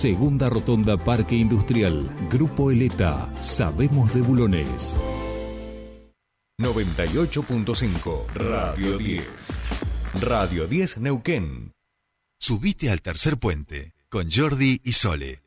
Segunda Rotonda Parque Industrial. Grupo Eleta. Sabemos de bulones. 98.5 Radio 10. Radio 10 Neuquén. Subite al tercer puente con Jordi y Sole.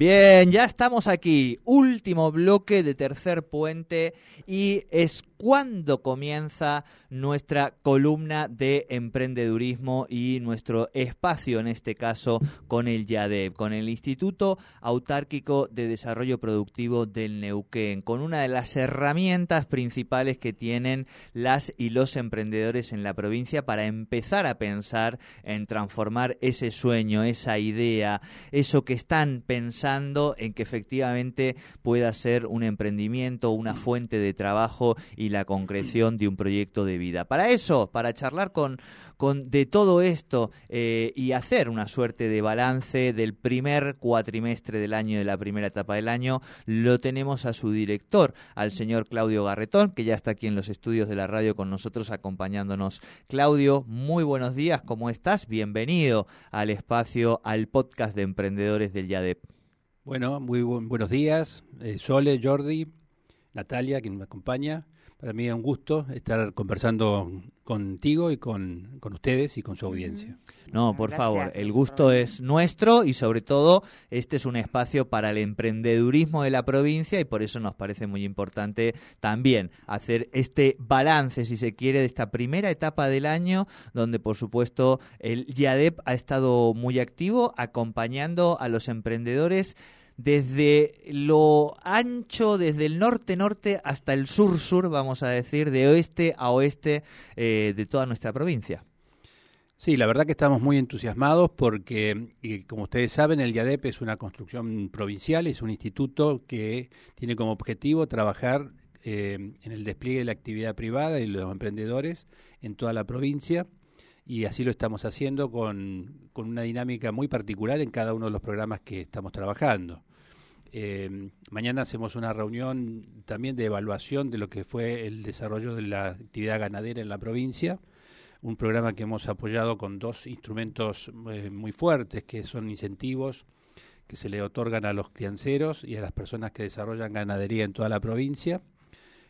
Bien, ya estamos aquí. Último bloque de tercer puente y es cuando comienza nuestra columna de emprendedurismo y nuestro espacio, en este caso, con el YADEP, con el Instituto Autárquico de Desarrollo Productivo del Neuquén, con una de las herramientas principales que tienen las y los emprendedores en la provincia para empezar a pensar en transformar ese sueño, esa idea, eso que están pensando en que efectivamente pueda ser un emprendimiento, una fuente de trabajo y la concreción de un proyecto de vida. Para eso, para charlar con, con de todo esto eh, y hacer una suerte de balance del primer cuatrimestre del año, de la primera etapa del año, lo tenemos a su director, al señor Claudio Garretón, que ya está aquí en los estudios de la radio con nosotros acompañándonos. Claudio, muy buenos días, ¿cómo estás? Bienvenido al espacio, al podcast de emprendedores del YADEP. Bueno, muy buenos días, eh, Sole, Jordi, Natalia, quien me acompaña. Para mí es un gusto estar conversando contigo y con, ustedes y con su audiencia. No, por favor, el gusto es nuestro y sobre todo este es un espacio para el emprendedurismo de la provincia y por eso nos parece muy importante también hacer este balance, si se quiere, de esta primera etapa del año, donde por supuesto el YADEP ha estado muy activo acompañando a los emprendedores desde lo ancho, desde el norte-norte hasta el sur-sur, vamos a decir, de oeste a oeste eh, de toda nuestra provincia. Sí, la verdad que estamos muy entusiasmados porque, como ustedes saben, el IADEP es una construcción provincial, es un instituto que tiene como objetivo trabajar eh, en el despliegue de la actividad privada y los emprendedores en toda la provincia y así lo estamos haciendo con, con, una dinámica muy particular en cada uno de los programas que estamos trabajando. Eh, mañana hacemos una reunión también de evaluación de lo que fue el desarrollo de la actividad ganadera en la provincia, un programa que hemos apoyado con dos instrumentos eh, muy fuertes, que son incentivos que se le otorgan a los crianceros y a las personas que desarrollan ganadería en toda la provincia.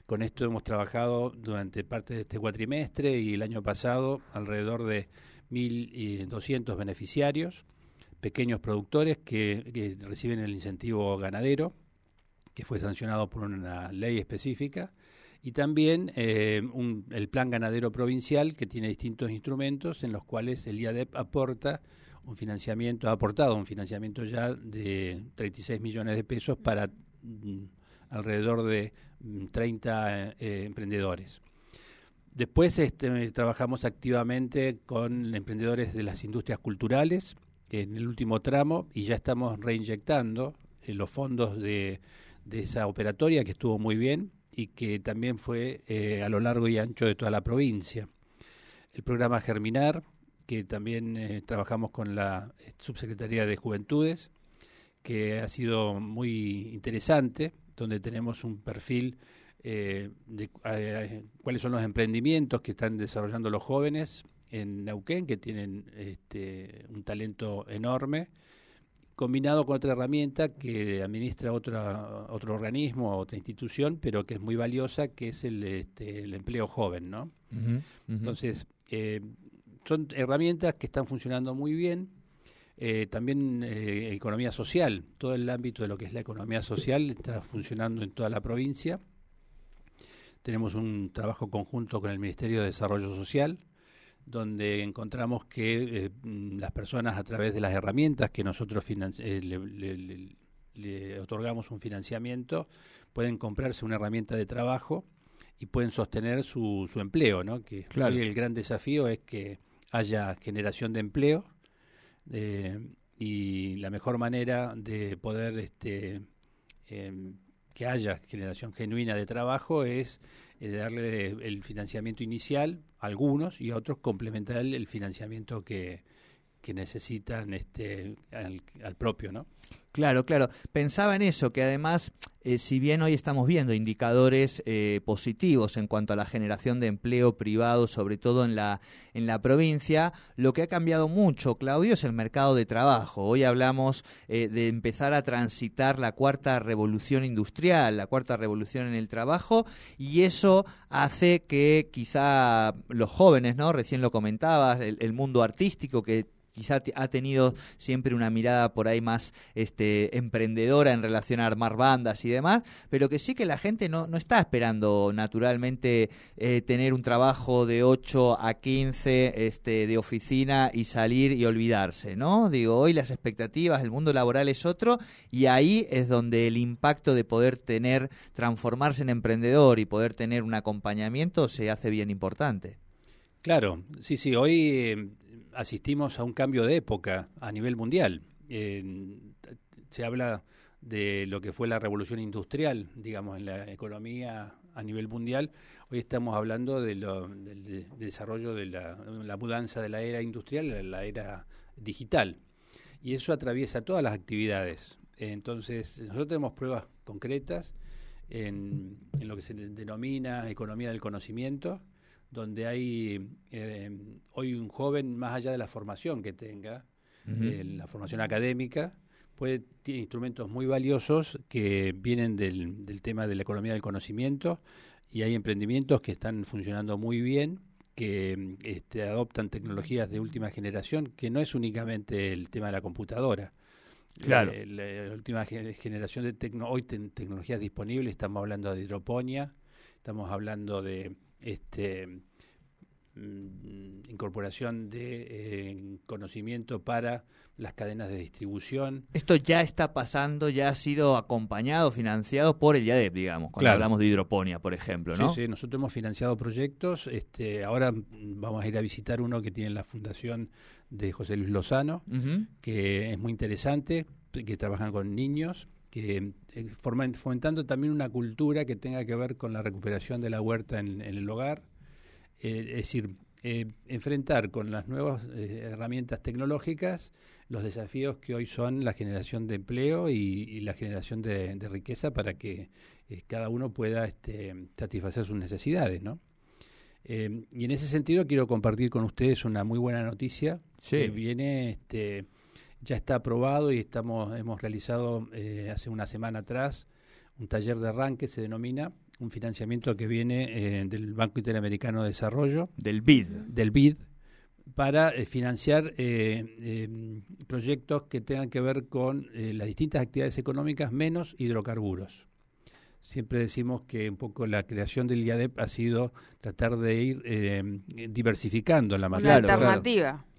Con esto hemos trabajado durante parte de este cuatrimestre y el año pasado alrededor de 1.200 beneficiarios pequeños productores que, reciben el incentivo ganadero, que fue sancionado por una ley específica, y también eh, el plan ganadero provincial, que tiene distintos instrumentos en los cuales el IADEP aporta un financiamiento, ha aportado un financiamiento ya de 36 millones de pesos para mm, alrededor de 30 mm, eh, emprendedores. Después este, trabajamos activamente con emprendedores de las industrias culturales, en el último tramo y ya estamos reinyectando eh, los fondos de, esa operatoria que estuvo muy bien y que también fue eh, a lo largo y ancho de toda la provincia. El programa Germinar, que también eh, trabajamos con la Subsecretaría de Juventudes, que ha sido muy interesante, donde tenemos un perfil de cuáles son los emprendimientos que están desarrollando los jóvenes en Neuquén que tienen este, un talento enorme, combinado con otra herramienta que administra otra, otro organismo, otra institución, pero que es muy valiosa, que es el, este, el empleo joven, ¿no? Entonces, eh, son herramientas que están funcionando muy bien. Eh, también eh, economía social, todo el ámbito de lo que es la economía social está funcionando en toda la provincia. Tenemos un trabajo conjunto con el Ministerio de Desarrollo Social, donde encontramos que eh, las personas a través de las herramientas que nosotros eh, le, otorgamos un financiamiento pueden comprarse una herramienta de trabajo y pueden sostener su, su empleo, ¿no? Que hoy el gran desafío es que haya generación de empleo eh, y la mejor manera de poder este, em, que haya generación genuina de trabajo es eh, darle el financiamiento inicial a algunos y a otros complementar el financiamiento que, que necesitan este al, propio, ¿no? Claro, claro. Pensaba en eso, que además, eh, si bien hoy estamos viendo indicadores eh, positivos en cuanto a la generación de empleo privado, sobre todo en la, en la provincia, lo que ha cambiado mucho, Claudio, es el mercado de trabajo. Hoy hablamos eh, de empezar a transitar la cuarta revolución industrial, la cuarta revolución en el trabajo, y eso hace que quizá los jóvenes, ¿no? Recién lo comentabas, el mundo artístico que quizá ha tenido siempre una mirada por ahí más este, emprendedora en relación a armar bandas y demás, pero que sí que la gente no, no está esperando naturalmente eh, tener un trabajo de 8 a 15 este, de oficina y salir y olvidarse, ¿no? Digo, hoy las expectativas, el mundo laboral es otro y ahí es donde el impacto de poder tener, transformarse en emprendedor y poder tener un acompañamiento se hace bien importante. Claro, sí, sí, hoy eh, asistimos a un cambio de época a nivel mundial. se habla de lo que fue la revolución industrial, digamos, en la economía a nivel mundial. Hoy estamos hablando de lo, del desarrollo de la, mudanza de la era industrial a la era digital. Y eso atraviesa todas las actividades. Entonces, nosotros tenemos pruebas concretas en, en lo que se denomina economía del conocimiento, donde hay eh, hoy un joven, más allá de la formación que tenga, eh, la formación académica, puede tiene instrumentos muy valiosos que vienen del, del, tema de la economía del conocimiento y hay emprendimientos que están funcionando muy bien que este, adoptan tecnologías de última generación, que no es únicamente el tema de la computadora. Claro. La, última generación de tecno hoy tecnologías disponibles, estamos hablando de hidroponía, estamos hablando de este, mm, incorporación de eh, conocimiento para las cadenas de distribución. Esto ya está pasando, ya ha sido acompañado, financiado por el IADEP, digamos, cuando hablamos de hidroponía, por ejemplo, ¿no? Sí, sí, nosotros hemos financiado proyectos, este, ahora vamos a ir a visitar uno que tiene la fundación de José Luis Lozano, que es muy interesante, que trabajan con niños, que eh, fomentando también una cultura que tenga que ver con la recuperación de la huerta en, el hogar, eh, es decir, eh, enfrentar con las nuevas herramientas tecnológicas los desafíos que hoy son la generación de empleo y, la generación de, riqueza para que cada uno pueda este, satisfacer sus necesidades, ¿no? y en ese sentido quiero compartir con ustedes una muy buena noticia que viene este, ya está aprobado y estamos hemos realizado eh, hace una semana atrás un taller de arranque, se denomina, un financiamiento que viene eh, del Banco Interamericano de Desarrollo. Del BID. Del BID, para eh, financiar proyectos que tengan que ver con las distintas actividades económicas menos hidrocarburos. Siempre decimos que un poco la creación del IADEP ha sido tratar de ir diversificando la materia. Una alternativa. Claro,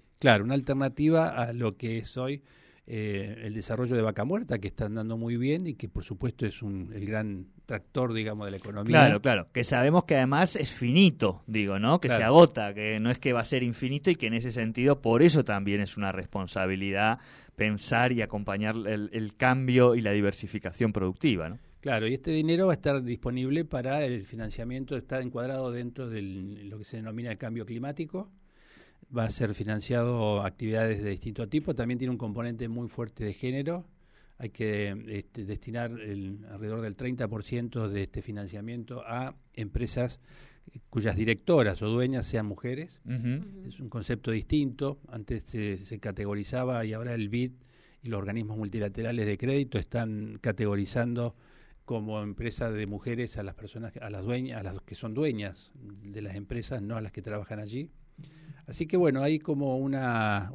una alternativa a lo que es hoy eh, el desarrollo de vaca muerta, que está andando muy bien y que por supuesto es un, el gran tractor, digamos, de la economía. Claro, claro, que sabemos que además es finito, digo, ¿no? Que se agota, que no es que va a ser infinito y que en ese sentido, por eso también es una responsabilidad pensar y acompañar el, el cambio y la diversificación productiva, ¿no? Claro, y este dinero va a estar disponible para el financiamiento, está encuadrado dentro de lo que se denomina el cambio climático, va a ser financiado actividades de distinto tipo, también tiene un componente muy fuerte de género, hay que este, destinar el, alrededor del 30% de este financiamiento a empresas cuyas directoras o dueñas sean mujeres. Es un concepto distinto, antes se, categorizaba y ahora el BID y los organismos multilaterales de crédito están categorizando como empresa de mujeres a las personas, a las dueñas, a las que son dueñas de las empresas, no a las que trabajan allí. Así que bueno, hay como una...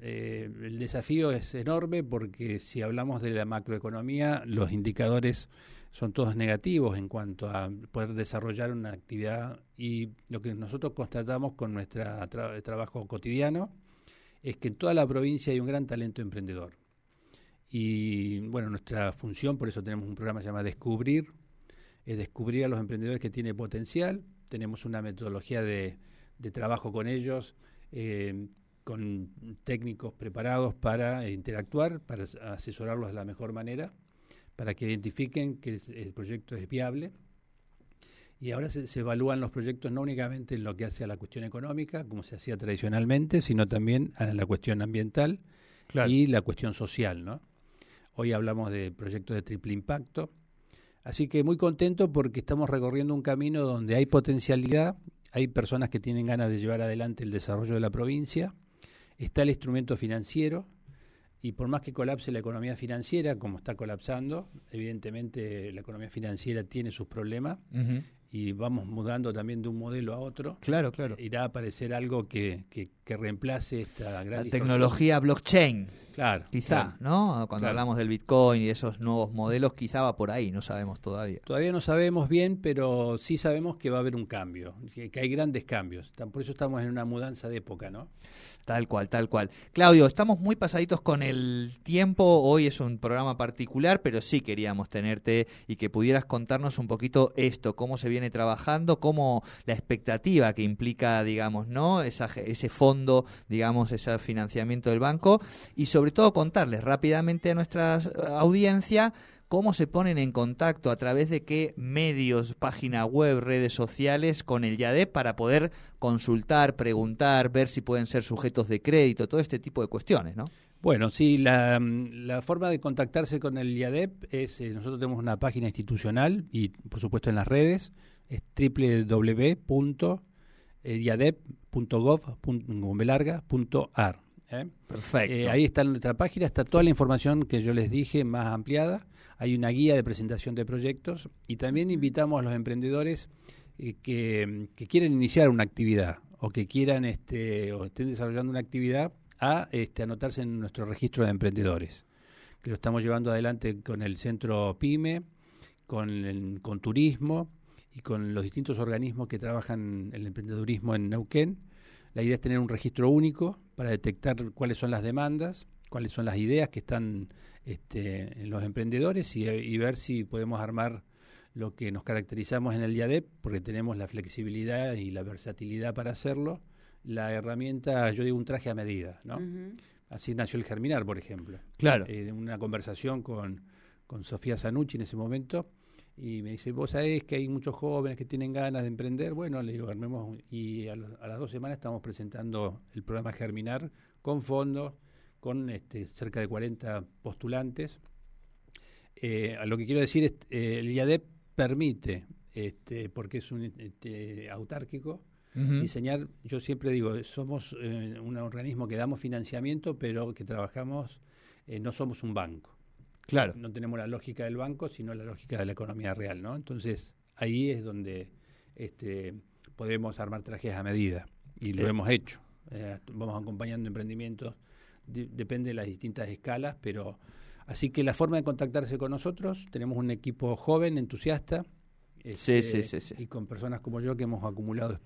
eh, el desafío es enorme porque si hablamos de la macroeconomía, los indicadores son todos negativos en cuanto a poder desarrollar una actividad y lo que nosotros constatamos con nuestro trabajo cotidiano es que en toda la provincia hay un gran talento emprendedor. Y bueno, nuestra función, por eso tenemos un programa llamado Descubrir, es descubrir a los emprendedores que tienen potencial. Tenemos una metodología de, de trabajo con ellos, eh, con técnicos preparados para interactuar, para asesorarlos de la mejor manera, para que identifiquen que el proyecto es viable. Y ahora se, evalúan los proyectos no únicamente en lo que hace a la cuestión económica, como se hacía tradicionalmente, sino también a la cuestión ambiental y la cuestión social. ¿no? Hoy hablamos de proyectos de triple impacto. Así que muy contento porque estamos recorriendo un camino donde hay potencialidad, hay personas que tienen ganas de llevar adelante el desarrollo de la provincia, está el instrumento financiero, y por más que colapse la economía financiera, como está colapsando, evidentemente la economía financiera tiene sus problemas y vamos mudando también de un modelo a otro. Claro, claro. Irá a aparecer algo que, que, reemplace esta gran la tecnología blockchain. Claro. Quizá, ¿no? Cuando hablamos del Bitcoin y de esos nuevos modelos, quizá va por ahí, no sabemos todavía. Todavía no sabemos bien, pero sí sabemos que va a haber un cambio, que, que hay grandes cambios. Por eso estamos en una mudanza de época, ¿no? Tal cual, tal cual. Claudio, estamos muy pasaditos con el tiempo. Hoy es un programa particular, pero sí queríamos tenerte y que pudieras contarnos un poquito esto, cómo se viene trabajando, cómo la expectativa que implica, digamos, ¿no? Esa, ese fondo, digamos, ese financiamiento del banco y sobre todo contarles rápidamente a nuestra audiencia cómo se ponen en contacto, a través de qué medios, página web, redes sociales con el YADEP para poder consultar, preguntar, ver si pueden ser sujetos de crédito, todo este tipo de cuestiones, ¿no? Bueno, sí, la, forma de contactarse con el IADEP es, eh, nosotros tenemos una página institucional y por supuesto en las redes, es www.iadep.gov.ar. ¿eh? Perfecto. Eh, ahí está nuestra página, está toda la información que yo les dije más ampliada. Hay una guía de presentación de proyectos y también invitamos a los emprendedores eh, que, quieren iniciar una actividad o que quieran este, o estén desarrollando una actividad a este, anotarse en nuestro registro de emprendedores, que lo estamos llevando adelante con el centro PYME, con, con turismo y con los distintos organismos que trabajan el emprendedurismo en Neuquén. La idea es tener un registro único para detectar cuáles son las demandas, cuáles son las ideas que están este, en los emprendedores y, ver si podemos armar lo que nos caracterizamos en el IADEP, porque tenemos la flexibilidad y la versatilidad para hacerlo, la herramienta, yo digo un traje a medida, ¿no? Así nació el Germinar, por ejemplo. Claro. Eh, una conversación con, con Sofía Zanucci en ese momento, y me dice, vos sabés que hay muchos jóvenes que tienen ganas de emprender, bueno, le digo, armemos, y a, a las dos semanas estamos presentando el programa Germinar con fondos, con este, cerca de 40 postulantes. Eh, lo que quiero decir es eh, el IADEP permite, este, porque es un este, autárquico, diseñar, yo siempre digo, somos eh, un organismo que damos financiamiento, pero que trabajamos, no somos un banco. Claro. No tenemos la lógica del banco, sino la lógica de la economía real, ¿no? Entonces, ahí es donde este, podemos armar trajes a medida, y lo hemos hecho. vamos acompañando emprendimientos depende de las distintas escalas, pero así que la forma de contactarse con nosotros, tenemos un equipo joven, entusiasta, sí, sí, este, sí, y con personas como yo que hemos acumulado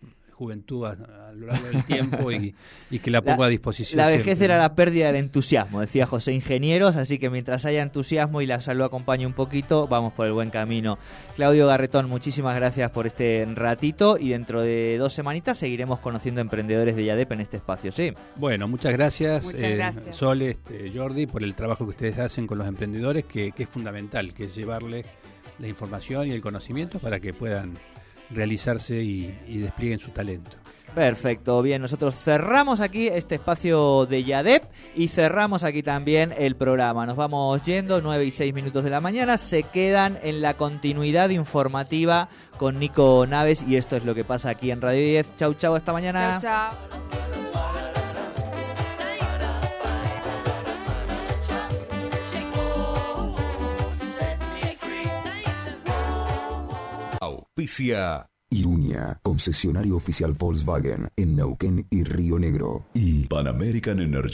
juventud a, lo largo del tiempo y, que la pongo a disposición. La vejez era la pérdida del entusiasmo, decía José Ingenieros, así que mientras haya entusiasmo y la salud acompañe un poquito, vamos por el buen camino. Claudio Garretón, muchísimas gracias por este ratito y dentro de dos semanitas seguiremos conociendo emprendedores de YADEP en este espacio, ¿sí? Bueno, muchas gracias, eh, Sol, este, Jordi, por el trabajo que ustedes hacen con los emprendedores, que, que es fundamental, que es llevarle la información y el conocimiento para que puedan realizarse y, desplieguen su talento. Perfecto, bien, nosotros cerramos aquí este espacio de YADEP y cerramos aquí también el programa. Nos vamos yendo, 9 y 6 minutos de la mañana, se quedan en la continuidad informativa con Nico Naves y esto es lo que pasa aquí en Radio 10. Chau, chau, hasta mañana. Chau, chau. Auspicia. Irunia, concesionario oficial Volkswagen en Neuquén y Río Negro. Y Pan American Energy.